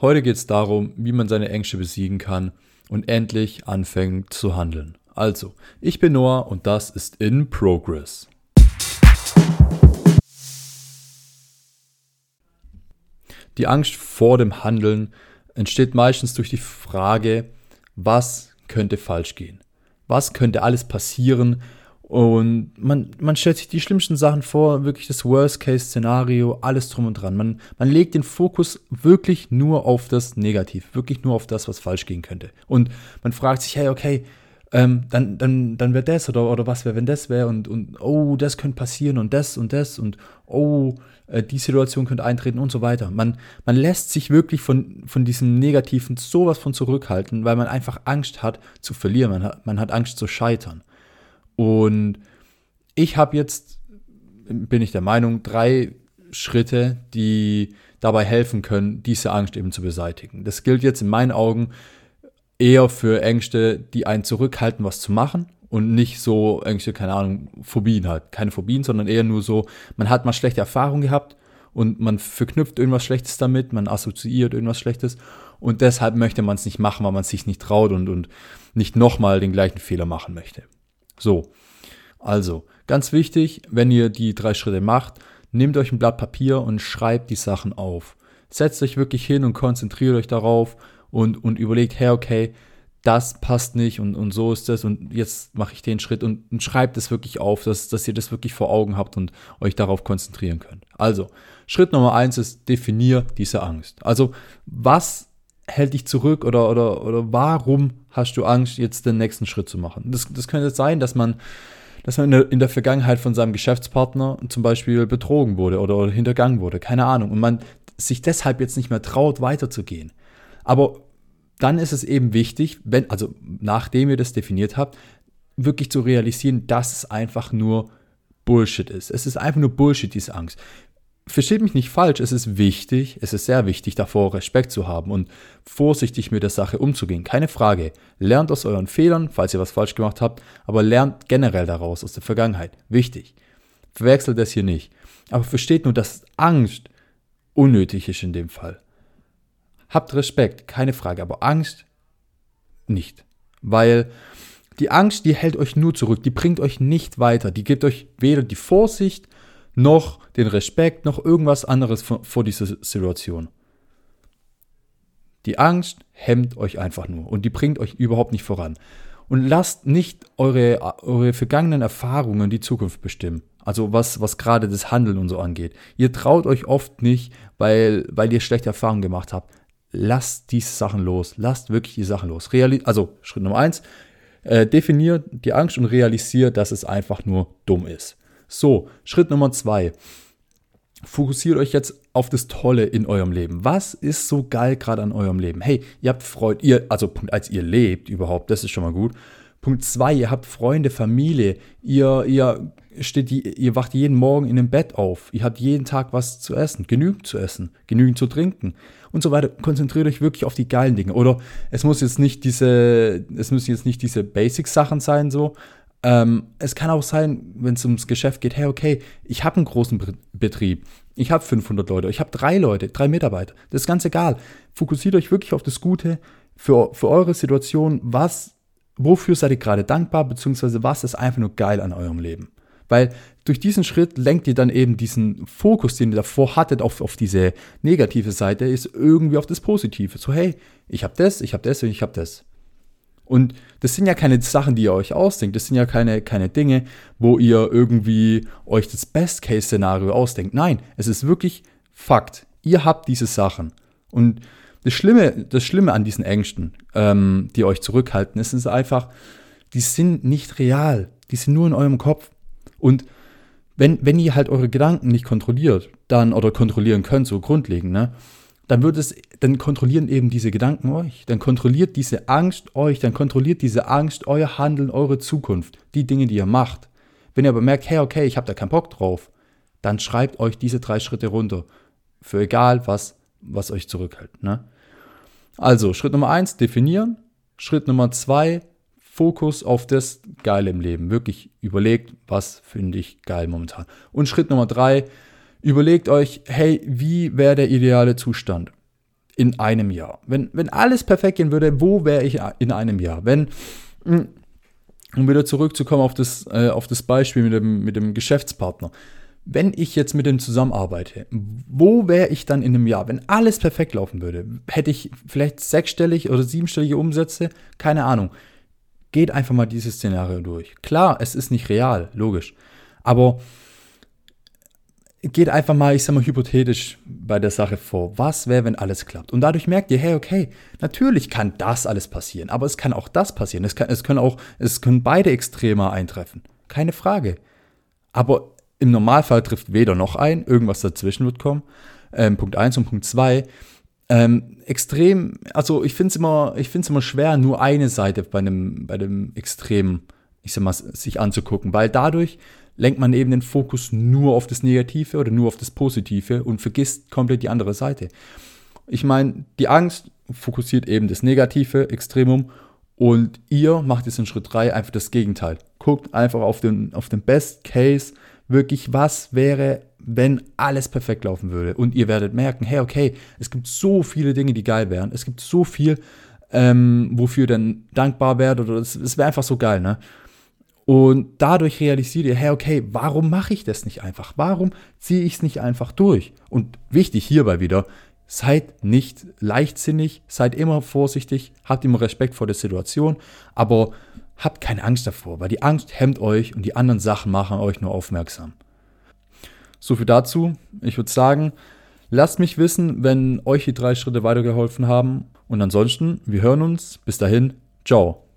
Heute geht es darum, wie man seine Ängste besiegen kann und endlich anfängt zu handeln. Also, ich bin Noah und das ist In Progress. Die Angst vor dem Handeln entsteht meistens durch die Frage, was könnte falsch gehen? Was könnte alles passieren, und man, man stellt sich die schlimmsten Sachen vor, wirklich das Worst-Case-Szenario, alles drum und dran. Man, man legt den Fokus wirklich nur auf das Negativ, wirklich nur auf das, was falsch gehen könnte. Und man fragt sich, hey, okay, ähm, dann, dann, dann wäre das oder, oder was wäre, wenn das wäre und, und oh, das könnte passieren und das und das und oh, äh, die Situation könnte eintreten und so weiter. Man, man lässt sich wirklich von, von diesem Negativen sowas von zurückhalten, weil man einfach Angst hat zu verlieren, man hat, man hat Angst zu scheitern. Und ich habe jetzt, bin ich der Meinung, drei Schritte, die dabei helfen können, diese Angst eben zu beseitigen. Das gilt jetzt in meinen Augen eher für Ängste, die einen zurückhalten, was zu machen und nicht so Ängste, keine Ahnung, Phobien halt. Keine Phobien, sondern eher nur so, man hat mal schlechte Erfahrungen gehabt und man verknüpft irgendwas Schlechtes damit, man assoziiert irgendwas Schlechtes und deshalb möchte man es nicht machen, weil man es sich nicht traut und, und nicht nochmal den gleichen Fehler machen möchte. So, also ganz wichtig, wenn ihr die drei Schritte macht, nehmt euch ein Blatt Papier und schreibt die Sachen auf. Setzt euch wirklich hin und konzentriert euch darauf und, und überlegt, hey, okay, das passt nicht und, und so ist das und jetzt mache ich den Schritt und, und schreibt es wirklich auf, dass, dass ihr das wirklich vor Augen habt und euch darauf konzentrieren könnt. Also, Schritt Nummer eins ist, definier diese Angst. Also, was hält dich zurück oder, oder, oder warum hast du Angst, jetzt den nächsten Schritt zu machen? Das, das könnte sein, dass man, dass man in der, Vergangenheit von seinem Geschäftspartner zum Beispiel betrogen wurde oder, oder hintergangen wurde, keine Ahnung, und man sich deshalb jetzt nicht mehr traut, weiterzugehen. Aber dann ist es eben wichtig, wenn, also nachdem ihr das definiert habt, wirklich zu realisieren, dass es einfach nur Bullshit ist. Es ist einfach nur Bullshit, diese Angst versteht mich nicht falsch, es ist wichtig, es ist sehr wichtig, davor Respekt zu haben und vorsichtig mit der Sache umzugehen. Keine Frage. Lernt aus euren Fehlern, falls ihr was falsch gemacht habt, aber lernt generell daraus, aus der Vergangenheit. Wichtig. Verwechselt das hier nicht. Aber versteht nur, dass Angst unnötig ist in dem Fall. Habt Respekt, keine Frage, aber Angst nicht. Weil die Angst, die hält euch nur zurück, die bringt euch nicht weiter, die gibt euch weder die Vorsicht, noch den Respekt, noch irgendwas anderes vor, dieser Situation. Die Angst hemmt euch einfach nur und die bringt euch überhaupt nicht voran. Und lasst nicht eure, eure vergangenen Erfahrungen die Zukunft bestimmen. Also was, was gerade das Handeln und so angeht. Ihr traut euch oft nicht, weil, weil ihr schlechte Erfahrungen gemacht habt. Lasst diese Sachen los. Lasst wirklich die Sachen los. Reali also Schritt Nummer eins, äh, definiert die Angst und realisiert, dass es einfach nur dumm ist. So, Schritt Nummer zwei. Fokussiert euch jetzt auf das Tolle in eurem Leben. Was ist so geil gerade an eurem Leben? Hey, ihr habt Freude, ihr, also Punkt 1, ihr lebt überhaupt, das ist schon mal gut. Punkt 2, ihr habt Freunde, Familie, ihr, ihr steht, ihr wacht jeden Morgen in dem Bett auf, ihr habt jeden Tag was zu essen, genügend zu essen, genügend zu trinken und so weiter. Konzentriert euch wirklich auf die geilen Dinge. Oder es muss jetzt nicht diese, es müssen jetzt nicht diese Basic-Sachen sein, so, ähm, es kann auch sein, wenn es ums Geschäft geht, hey, okay, ich habe einen großen Betrieb, ich habe 500 Leute, ich habe drei Leute, drei Mitarbeiter, das ist ganz egal. Fokussiert euch wirklich auf das Gute für, für eure Situation, was, wofür seid ihr gerade dankbar, beziehungsweise was ist einfach nur geil an eurem Leben. Weil durch diesen Schritt lenkt ihr dann eben diesen Fokus, den ihr davor hattet, auf, auf diese negative Seite, ist irgendwie auf das Positive. So, hey, ich habe das, ich habe das und ich habe das. Und das sind ja keine Sachen, die ihr euch ausdenkt. Das sind ja keine, keine Dinge, wo ihr irgendwie euch das Best-Case-Szenario ausdenkt. Nein, es ist wirklich Fakt. Ihr habt diese Sachen. Und das Schlimme, das Schlimme an diesen Ängsten, ähm, die euch zurückhalten, ist, ist einfach, die sind nicht real. Die sind nur in eurem Kopf. Und wenn, wenn ihr halt eure Gedanken nicht kontrolliert, dann oder kontrollieren könnt, so grundlegend, ne, dann wird es, dann kontrollieren eben diese Gedanken euch. Dann kontrolliert diese Angst euch, dann kontrolliert diese Angst euer Handeln, eure Zukunft, die Dinge, die ihr macht. Wenn ihr aber merkt, hey, okay, ich habe da keinen Bock drauf, dann schreibt euch diese drei Schritte runter. Für egal was, was euch zurückhält. Ne? Also, Schritt Nummer eins, definieren. Schritt Nummer zwei, Fokus auf das Geile im Leben. Wirklich überlegt, was finde ich geil momentan. Und Schritt Nummer drei, Überlegt euch, hey, wie wäre der ideale Zustand? in einem Jahr? Wenn, wenn alles perfekt gehen würde, wo wäre ich in einem Jahr? Wenn, hm, um wieder zurückzukommen auf das, äh, auf das Beispiel mit dem, mit dem Geschäftspartner. Wenn ich jetzt mit dem zusammenarbeite, wo wäre ich dann in einem Jahr? Wenn alles perfekt laufen würde, hätte ich vielleicht sechsstellig oder siebenstellige Umsätze? Keine Ahnung. Geht einfach mal dieses Szenario durch. Klar, es ist nicht real, logisch. Aber geht einfach mal, ich sag mal, hypothetisch bei der Sache vor. Was wäre, wenn alles klappt? Und dadurch merkt ihr, hey, okay, natürlich kann das alles passieren, aber es kann auch das passieren. Es, kann, es können auch, es können beide Extreme eintreffen. Keine Frage. Aber im Normalfall trifft weder noch ein, irgendwas dazwischen wird kommen. Ähm, Punkt 1 und Punkt 2. Ähm, extrem, also ich finde es immer, immer schwer, nur eine Seite bei einem, bei dem Extrem, ich sag mal, sich anzugucken, weil dadurch lenkt man eben den Fokus nur auf das Negative oder nur auf das Positive und vergisst komplett die andere Seite. Ich meine, die Angst fokussiert eben das negative Extremum und ihr macht jetzt in Schritt 3 einfach das Gegenteil. Guckt einfach auf den, auf den Best Case, wirklich, was wäre, wenn alles perfekt laufen würde. Und ihr werdet merken, hey, okay, es gibt so viele Dinge, die geil wären. Es gibt so viel, ähm, wofür ihr dann dankbar werdet. Oder es, es wäre einfach so geil, ne? Und dadurch realisiert ihr, hey, okay, warum mache ich das nicht einfach? Warum ziehe ich es nicht einfach durch? Und wichtig hierbei wieder, seid nicht leichtsinnig, seid immer vorsichtig, habt immer Respekt vor der Situation, aber habt keine Angst davor, weil die Angst hemmt euch und die anderen Sachen machen euch nur aufmerksam. So viel dazu. Ich würde sagen, lasst mich wissen, wenn euch die drei Schritte weitergeholfen haben. Und ansonsten, wir hören uns. Bis dahin, ciao.